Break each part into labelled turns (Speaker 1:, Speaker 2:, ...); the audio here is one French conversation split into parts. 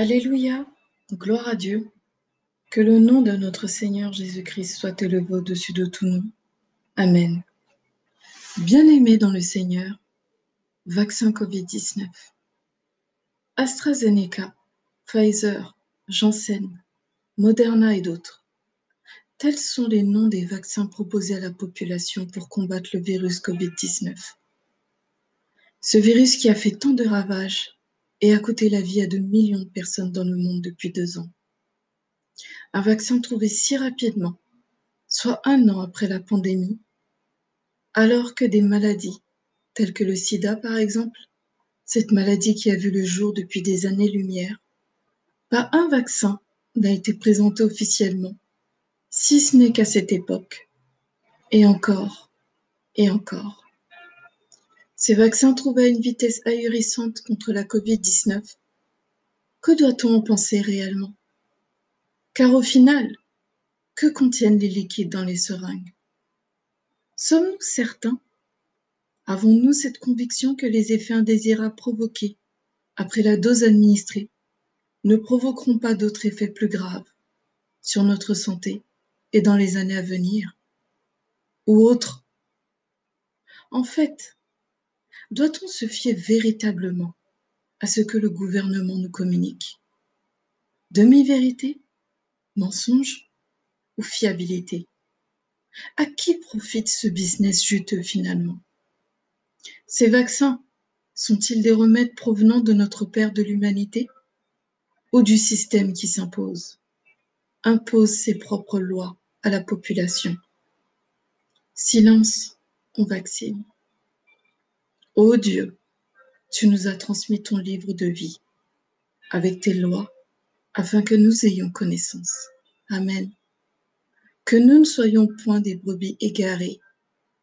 Speaker 1: Alléluia, gloire à Dieu. Que le nom de notre Seigneur Jésus-Christ soit élevé au-dessus de tout nom. Amen. Bien-aimés dans le Seigneur, vaccin Covid-19. AstraZeneca, Pfizer, Janssen, Moderna et d'autres. Tels sont les noms des vaccins proposés à la population pour combattre le virus Covid-19. Ce virus qui a fait tant de ravages et a coûté la vie à de millions de personnes dans le monde depuis deux ans. Un vaccin trouvé si rapidement, soit un an après la pandémie, alors que des maladies, telles que le sida par exemple, cette maladie qui a vu le jour depuis des années-lumière, pas un vaccin n'a été présenté officiellement, si ce n'est qu'à cette époque, et encore, et encore. Ces vaccins trouvent à une vitesse ahurissante contre la Covid-19. Que doit-on en penser réellement? Car au final, que contiennent les liquides dans les seringues? Sommes-nous certains? Avons-nous cette conviction que les effets indésirables provoqués après la dose administrée ne provoqueront pas d'autres effets plus graves sur notre santé et dans les années à venir? Ou autres En fait, doit-on se fier véritablement à ce que le gouvernement nous communique? Demi-vérité Mensonge Ou fiabilité? À qui profite ce business juteux finalement? Ces vaccins sont-ils des remèdes provenant de notre Père de l'humanité ou du système qui s'impose, impose ses propres lois à la population. Silence, on vaccine. Ô Dieu, tu nous as transmis ton livre de vie avec tes lois afin que nous ayons connaissance. Amen. Que nous ne soyons point des brebis égarées,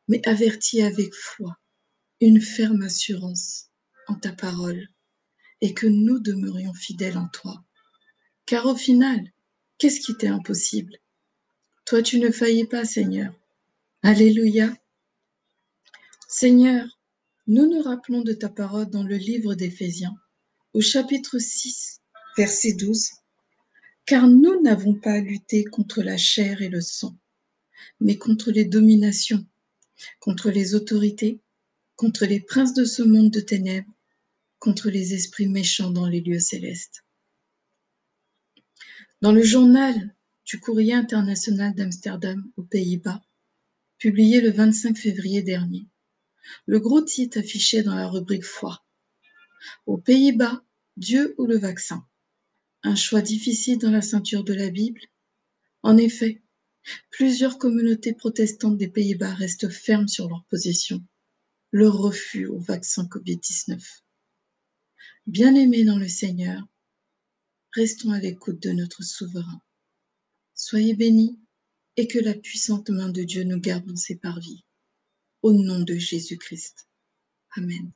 Speaker 1: mais avertis avec foi, une ferme assurance en ta parole, et que nous demeurions fidèles en toi. Car au final, qu'est-ce qui t'est impossible? Toi, tu ne faillis pas, Seigneur. Alléluia. Seigneur, nous nous rappelons de ta parole dans le livre d'Éphésiens, au chapitre 6, verset 12. Car nous n'avons pas à lutter contre la chair et le sang, mais contre les dominations, contre les autorités, contre les princes de ce monde de ténèbres, contre les esprits méchants dans les lieux célestes. Dans le journal du courrier international d'Amsterdam aux Pays-Bas, publié le 25 février dernier, le gros titre affiché dans la rubrique foi. Aux Pays-Bas, Dieu ou le vaccin? Un choix difficile dans la ceinture de la Bible? En effet, plusieurs communautés protestantes des Pays-Bas restent fermes sur leur position, leur refus au vaccin Covid-19. Bien-aimés dans le Seigneur, restons à l'écoute de notre souverain. Soyez bénis et que la puissante main de Dieu nous garde dans ses parvis au nom de Jésus-Christ. Amen.